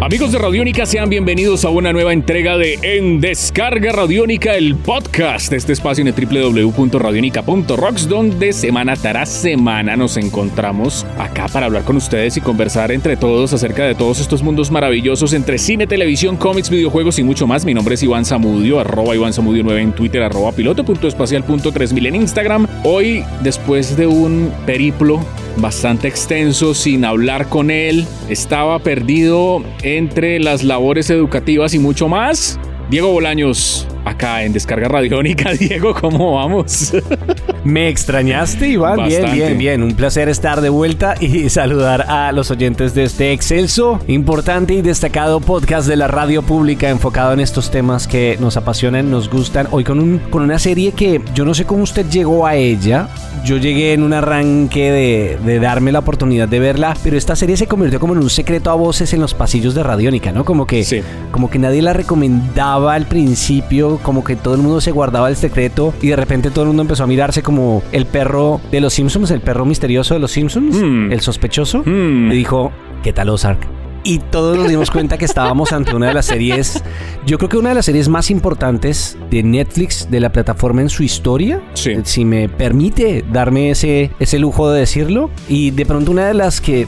Amigos de Radiónica, sean bienvenidos a una nueva entrega de En Descarga Radiónica, el podcast, este espacio en www.radionica.rocks, donde semana tras semana nos encontramos acá para hablar con ustedes y conversar entre todos acerca de todos estos mundos maravillosos entre cine, televisión, cómics, videojuegos y mucho más. Mi nombre es Iván Zamudio, arroba Iván Zamudio 9 en Twitter, arroba piloto.espacial.3000 en Instagram. Hoy, después de un periplo bastante extenso sin hablar con él. Estaba perdido entre las labores educativas y mucho más. Diego Bolaños, acá en Descarga Radiónica. Diego, ¿cómo vamos? Me extrañaste, Iván. Bien, bien, bien. Un placer estar de vuelta y saludar a los oyentes de este excelso, importante y destacado podcast de la radio pública enfocado en estos temas que nos apasionan, nos gustan. Hoy con, un, con una serie que yo no sé cómo usted llegó a ella. Yo llegué en un arranque de, de darme la oportunidad de verla, pero esta serie se convirtió como en un secreto a voces en los pasillos de Radiónica, ¿no? Como que, sí. como que nadie la recomendaba al principio, como que todo el mundo se guardaba el secreto y de repente todo el mundo empezó a mirarse como el perro de los Simpsons, el perro misterioso de los Simpsons, mm. el sospechoso, mm. y dijo, ¿qué tal Ozark? Y todos nos dimos cuenta que estábamos ante una de las series, yo creo que una de las series más importantes de Netflix, de la plataforma en su historia, sí. si me permite darme ese, ese lujo de decirlo, y de pronto una de las que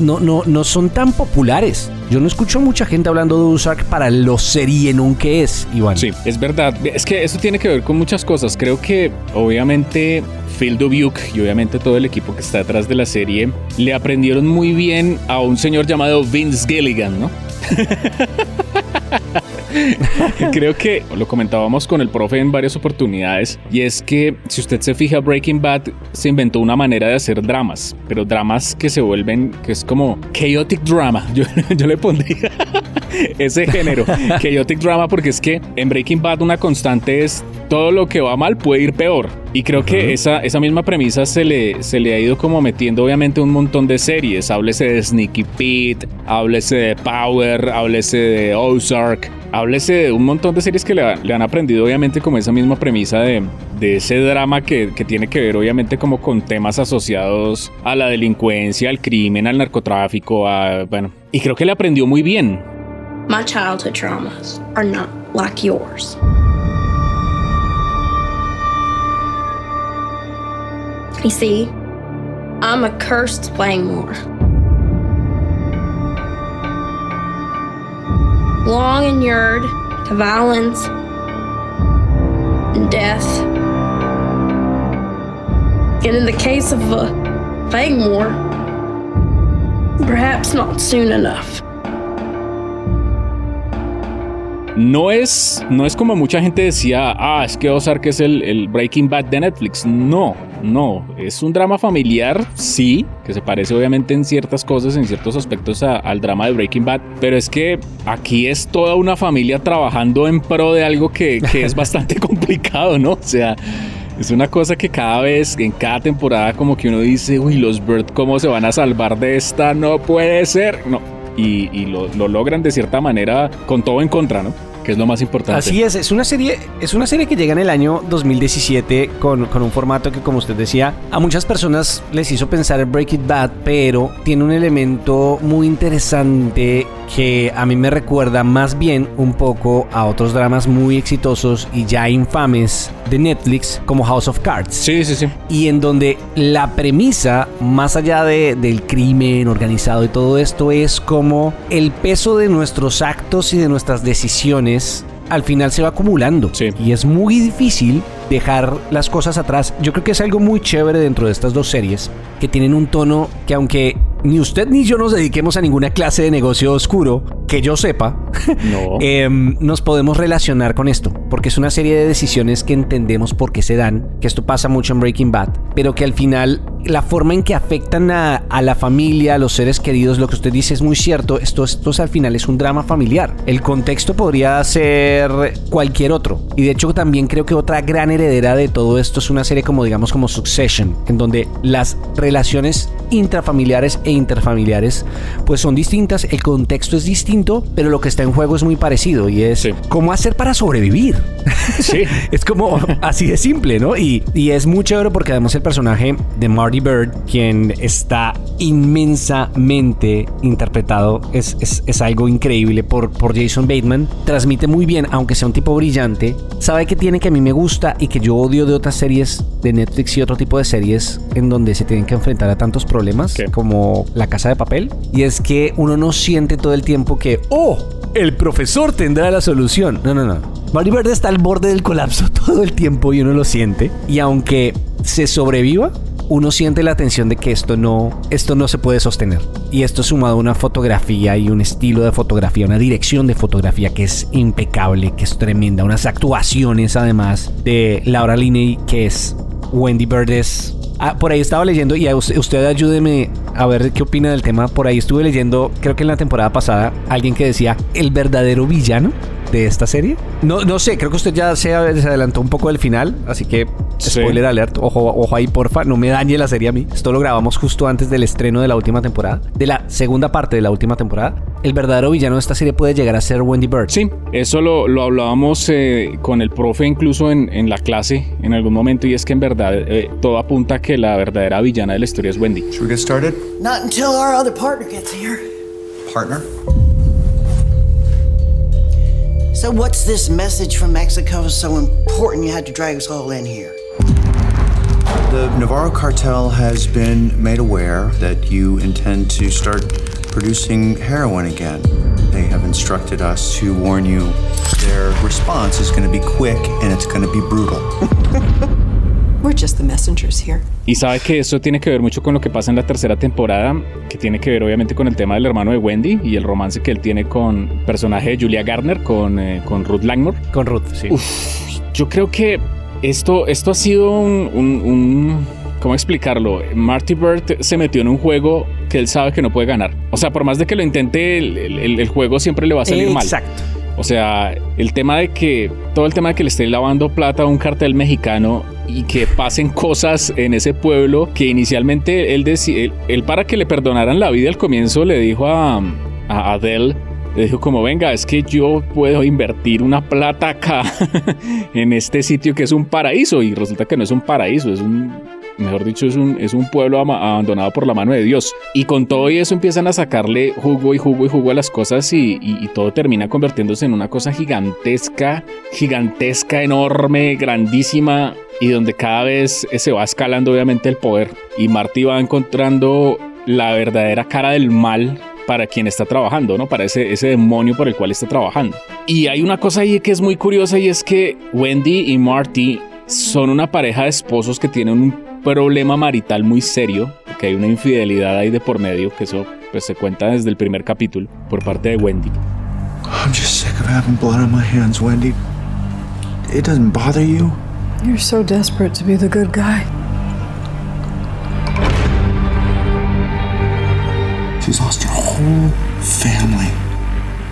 no, no, no son tan populares. Yo no escucho mucha gente hablando de Ozark para lo serienón que es, Iván. Sí, es verdad. Es que eso tiene que ver con muchas cosas. Creo que obviamente Phil Dubuque y obviamente todo el equipo que está detrás de la serie le aprendieron muy bien a un señor llamado Vince Gilligan, ¿no? Creo que lo comentábamos con el profe en varias oportunidades y es que si usted se fija Breaking Bad se inventó una manera de hacer dramas, pero dramas que se vuelven que es como chaotic drama. Yo, yo le pondría ese género, chaotic drama porque es que en Breaking Bad una constante es todo lo que va mal puede ir peor. Y creo que esa, esa misma premisa se le, se le ha ido como metiendo obviamente un montón de series. Háblese de Sneaky Pete, háblese de Power, háblese de Ozark, háblese de un montón de series que le, han aprendido obviamente como esa misma premisa de, ese drama que, tiene que ver obviamente como con temas asociados a la delincuencia, al crimen, al narcotráfico, a, bueno, y creo que le aprendió muy bien. My childhood traumas are not like yours. You see, I'm a cursed Playmore. Long inured to violence and death. And in the case of a Fangmore, perhaps not soon enough. No es, no es como mucha gente decía, ah, es que Ozark es el, el Breaking Bad de Netflix. No, no, es un drama familiar, sí, que se parece obviamente en ciertas cosas, en ciertos aspectos a, al drama de Breaking Bad, pero es que aquí es toda una familia trabajando en pro de algo que, que es bastante complicado, ¿no? O sea... Es una cosa que cada vez, en cada temporada, como que uno dice, uy, los Bird, ¿cómo se van a salvar de esta? No puede ser. No, y, y lo, lo, logran de cierta manera con todo en contra, ¿no? Que es lo más importante. Así es, es una serie, es una serie que llega en el año 2017 con, con un formato que, como usted decía, a muchas personas les hizo pensar en Breaking Bad, pero tiene un elemento muy interesante que a mí me recuerda más bien un poco a otros dramas muy exitosos y ya infames de Netflix como House of Cards. Sí, sí, sí. Y en donde la premisa, más allá de, del crimen organizado y todo esto, es como el peso de nuestros actos y de nuestras decisiones al final se va acumulando. Sí. Y es muy difícil dejar las cosas atrás. Yo creo que es algo muy chévere dentro de estas dos series, que tienen un tono que aunque ni usted ni yo nos dediquemos a ninguna clase de negocio oscuro, que yo sepa, no. eh, nos podemos relacionar con esto, porque es una serie de decisiones que entendemos por qué se dan, que esto pasa mucho en Breaking Bad, pero que al final la forma en que afectan a, a, la familia, a los seres queridos, lo que usted dice es muy cierto, esto, esto al final es un drama familiar. El contexto podría ser cualquier otro, y de hecho también creo que otra gran heredera de todo esto es una serie como digamos como Succession, en donde las relaciones intrafamiliares e interfamiliares pues son distintas, el contexto es distinto, pero lo que está en juego es muy parecido y es cómo hacer para sobrevivir. Sí. es como así de simple, ¿no? Y, y es muy chévere porque además el personaje de Marty Bird, quien está inmensamente interpretado, es, es, es algo increíble por, por Jason Bateman, transmite muy bien, aunque sea un tipo brillante, sabe que tiene que a mí me gusta y que yo odio de otras series de Netflix y otro tipo de series en donde se tienen que enfrentar a tantos problemas como La Casa de Papel. Y es que uno no siente todo el tiempo que, oh, el profesor tendrá la solución. No, no, no. Marty Bird está al borde del colapso todo el tiempo y uno lo siente. Y aunque se sobreviva, uno siente la tensión de que esto no, esto no se puede sostener. Y esto sumado a una fotografía y un estilo de fotografía, una dirección de fotografía que es impecable, que es tremenda, unas actuaciones además de Laura Linney, que es Wendy Bird es Ah, por ahí estaba leyendo y usted, ayúdeme a ver qué opina del tema. Por ahí estuve leyendo, creo que en la temporada pasada, alguien que decía el verdadero villano de esta serie. No, no sé, creo que usted ya se adelantó un poco del final, así que spoiler alert, ojo, ojo ahí porfa, no me dañe la serie a mí. Esto lo grabamos justo antes del estreno de la última temporada, de la segunda parte de la última temporada el verdadero villano de esta serie puede llegar a ser Wendy Bird. Sí, eso lo, lo hablábamos eh, con el profe incluso en, en, la clase en algún momento y es que en verdad eh, todo apunta a que la verdadera villana de la historia es Wendy. Should we get started? Not until our other partner gets here. Partner? So what's this message from Mexico so important you had to drag us all in here? The Navarro cartel has been made aware that you intend to start producing heroin again. They have instructed us to warn you their response is going to be quick and it's going to be brutal. We're just the messengers here. Y sabe que eso tiene que ver mucho con lo que pasa en la tercera temporada, que tiene que ver obviamente con el tema del hermano de Wendy y el romance que él tiene con el personaje de Julia Garner, con, eh, con Ruth Langmore. Con Ruth, sí. Uf, yo creo que esto, esto ha sido un, un, un ¿Cómo explicarlo? Marty Bird se metió en un juego que él sabe que no puede ganar. O sea, por más de que lo intente, el, juego siempre le va a salir mal. Exacto. O sea, el tema de que todo el tema de que le esté lavando plata a un cartel mexicano y que pasen cosas en ese pueblo que inicialmente él decía, él, para que le perdonaran la vida al comienzo le dijo a, a Adele le dijo como venga es que yo puedo invertir una plata acá en este sitio que es un paraíso y resulta que no es un paraíso es un mejor dicho, es un, es un pueblo abandonado por la mano de Dios. Y con todo eso empiezan a sacarle jugo y jugo y jugo a las cosas y, todo termina convirtiéndose en una cosa gigantesca, gigantesca, enorme, grandísima y donde cada vez se va escalando obviamente el poder. Y Marty va encontrando la verdadera cara del mal para quien está trabajando, ¿no? Para ese, ese demonio por el cual está trabajando. Y hay una cosa ahí que es muy curiosa y es que Wendy y Marty son una pareja de esposos que tienen un problema marital muy serio, que hay una infidelidad ahí de por medio, que eso pues se cuenta desde el primer capítulo por parte de Wendy. I'm just sick of having blood on my hands, Wendy. It doesn't bother you. You're so desperate to be the good guy. She's lost her whole family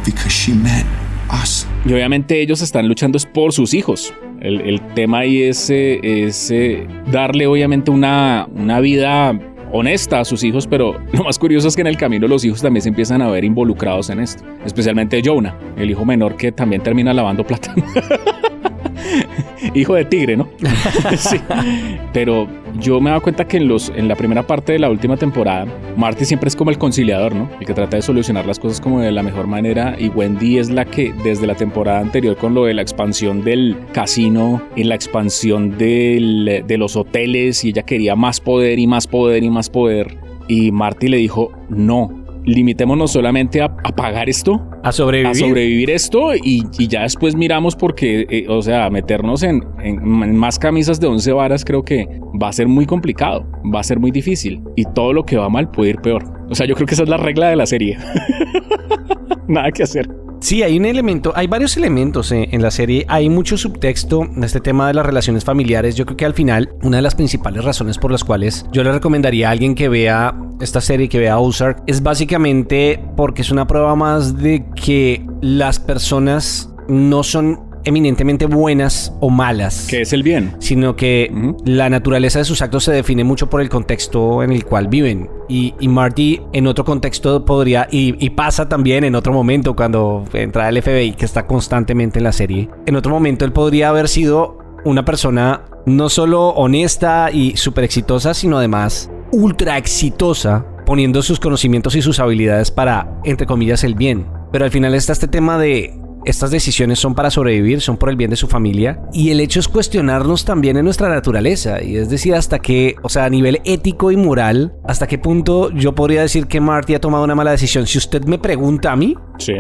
because she met us. Y obviamente ellos están luchando por sus hijos. El, tema ahí es, es darle obviamente una, una vida honesta a sus hijos, pero lo más curioso es que en el camino los hijos también se empiezan a ver involucrados en esto, especialmente Jonah, el hijo menor que también termina lavando plata. hijo de tigre, ¿no? sí. Pero yo me he dado cuenta que en, los, en la primera parte de la última temporada, Marty siempre es como el conciliador, ¿no? El que trata de solucionar las cosas como de la mejor manera y Wendy es la que desde la temporada anterior con lo de la expansión del casino y la expansión del, de los hoteles y ella quería más poder y más poder y más poder y Marty le dijo, no, limitémonos solamente a, pagar esto. A sobrevivir. A sobrevivir esto y, ya después miramos porque, eh, o sea, meternos en, más camisas de 11 varas creo que va a ser muy complicado, va a ser muy difícil y todo lo que va mal puede ir peor. O sea, yo creo que esa es la regla de la serie. Nada que hacer. Sí, hay un elemento, hay varios elementos en, la serie, hay mucho subtexto en este tema de las relaciones familiares. Yo creo que al final, una de las principales razones por las cuales yo le recomendaría a alguien que vea esta serie, que vea Ozark, es básicamente porque es una prueba más de que las personas no son eminentemente buenas o malas. Que es el bien. Sino que la naturaleza de sus actos se define mucho por el contexto en el cual viven. Y, Marty en otro contexto podría, y, y, pasa también en otro momento cuando entra el FBI, que está constantemente en la serie, en otro momento él podría haber sido una persona no solo honesta y súper exitosa, sino además ultra exitosa, poniendo sus conocimientos y sus habilidades para, entre comillas, el bien. Pero al final está este tema de estas decisiones son para sobrevivir, son por el bien de su familia. Y el hecho es cuestionarnos también en nuestra naturaleza. Y es decir, hasta qué, o sea, a nivel ético y moral, hasta qué punto yo podría decir que Marty ha tomado una mala decisión. Si usted me pregunta a mí,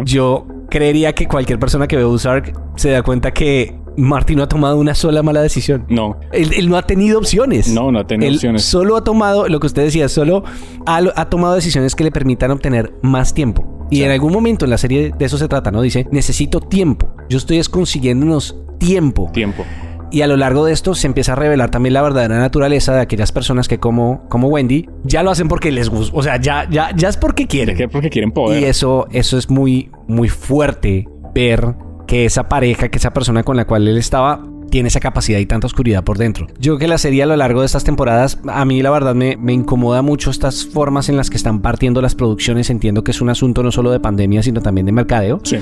yo creería que cualquier persona que ve Ozark se da cuenta que Marty no ha tomado una sola mala decisión. No. Él, no ha tenido opciones. No, no ha tenido opciones. Solo ha tomado, lo que usted decía, solo ha, tomado decisiones que le permitan obtener más tiempo. Y en algún momento en la serie de eso se trata, ¿no? Dice, necesito tiempo. Yo estoy consiguiéndonos tiempo. Tiempo. Y a lo largo de esto se empieza a revelar también la verdadera naturaleza de aquellas personas que como, como Wendy ya lo hacen porque les gusta. O sea, ya, ya, ya es porque quieren. porque quieren poder. Y eso, eso es muy, muy fuerte ver que esa pareja, que esa persona con la cual él estaba, tiene esa capacidad y tanta oscuridad por dentro. Yo creo que la serie a lo largo de estas temporadas, a mí la verdad me, me, incomoda mucho estas formas en las que están partiendo las producciones. Entiendo que es un asunto no solo de pandemia, sino también de mercadeo. Sí.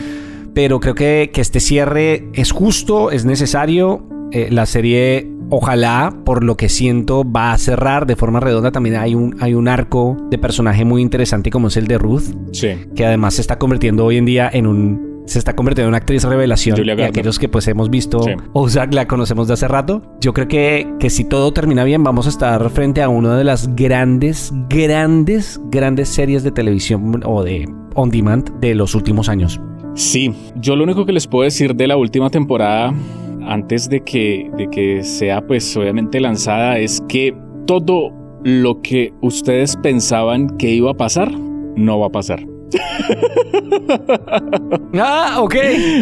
Pero creo que, que este cierre es justo, es necesario. Eh, la serie, ojalá, por lo que siento, va a cerrar de forma redonda. También hay un, hay un arco de personaje muy interesante como es el de Ruth. Sí. Que además se está convirtiendo hoy en día en un se está convirtiendo en una actriz revelación. y aquellos que pues hemos visto o sea, la conocemos de hace rato, yo creo que, que si todo termina bien vamos a estar frente a una de las grandes, grandes, grandes series de televisión o de on demand de los últimos años. Sí, yo lo único que les puedo decir de la última temporada antes de que, de que sea pues obviamente lanzada es que todo lo que ustedes pensaban que iba a pasar no va a pasar. ah, ok.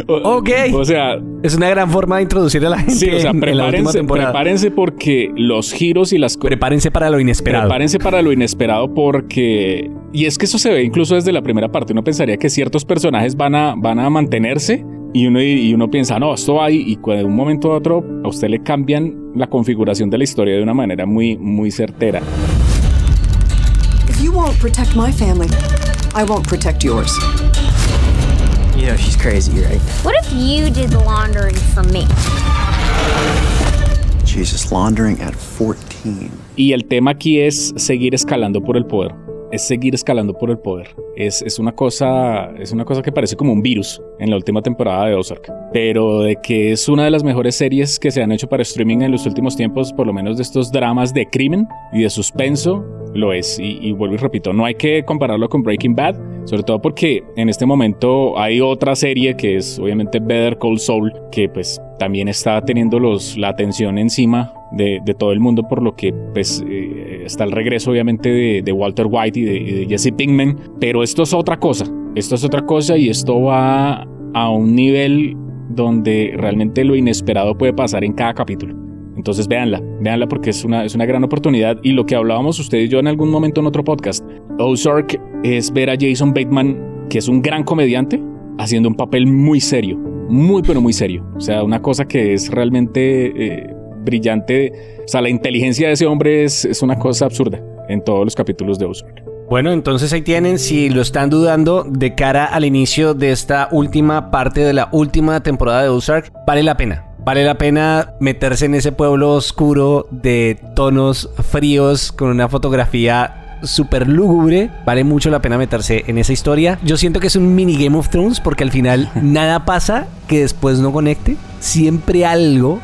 Ok. O sea. Es una gran forma de introducir a la gente. Sí, o sea, prepárense, prepárense porque los giros y las Prepárense para lo inesperado. Prepárense para lo inesperado porque. Y es que eso se ve incluso desde la primera parte. Uno pensaría que ciertos personajes van a, van a mantenerse. Y uno, y uno piensa, no, esto va y de un momento a otro a usted le cambian la configuración de la historia de una manera muy, muy certera. If you won't protect my family, I won't protect yours. You know she's crazy, right? What if you did the laundering for me? Jesus, laundering at 14. Y el tema aquí es seguir escalando por el poder. Es seguir escalando por el poder. Es, es, una cosa, es una cosa que parece como un virus en la última temporada de Ozark. Pero de que es una de las mejores series que se han hecho para streaming en los últimos tiempos, por lo menos de estos dramas de crimen y de suspenso, lo es. Y, vuelvo y repito, no hay que compararlo con Breaking Bad, sobre todo porque en este momento hay otra serie que es obviamente Better Call Saul, que pues también está teniendo los, la atención encima de, todo el mundo, por lo que pues eh, está el regreso obviamente de, Walter White y de, Jesse Pinkman, pero esto es otra cosa, esto es otra cosa y esto va a un nivel donde realmente lo inesperado puede pasar en cada capítulo. Entonces véanla, véanla porque es una, es una gran oportunidad. Y lo que hablábamos usted y yo en algún momento en otro podcast, Ozark es ver a Jason Bateman, que es un gran comediante, haciendo un papel muy serio, muy pero muy serio. O sea, una cosa que es realmente eh, brillante. O sea, la inteligencia de ese hombre es, es una cosa absurda en todos los capítulos de Ozark. Bueno, entonces ahí tienen, si lo están dudando, de cara al inicio de esta última parte de la última temporada de Ozark, vale la pena. Vale la pena meterse en ese pueblo oscuro de tonos fríos con una fotografía súper lúgubre. Vale mucho la pena meterse en esa historia. Yo siento que es un mini Game of Thrones porque al final nada pasa que después no conecte. Siempre algo,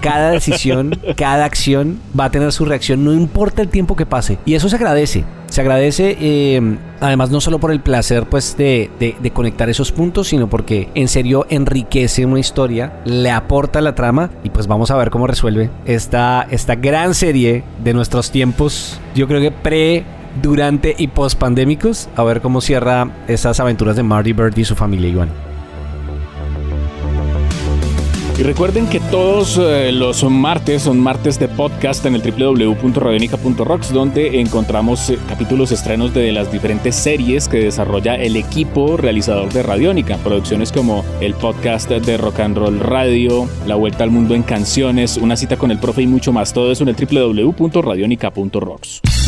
cada decisión, cada acción va a tener su reacción, no importa el tiempo que pase. Y eso se agradece. Se agradece, eh, además, no solo por el placer pues, de, de, conectar esos puntos, sino porque en serio enriquece una historia, le aporta la trama y pues vamos a ver cómo resuelve esta, esta gran serie de nuestros tiempos. Yo creo que pre, durante y post pandémicos. A ver cómo cierra esas aventuras de Marty Bird y su familia, Iván. Y recuerden que todos eh, los martes son martes de podcast en el www.radionica.rocks donde encontramos eh, capítulos estrenos de las diferentes series que desarrolla el equipo realizador de Radiónica. Producciones como el podcast de Rock and Roll Radio, La Vuelta al Mundo en Canciones, Una cita con el profe y mucho más. Todo eso en el www.radionica.rocks.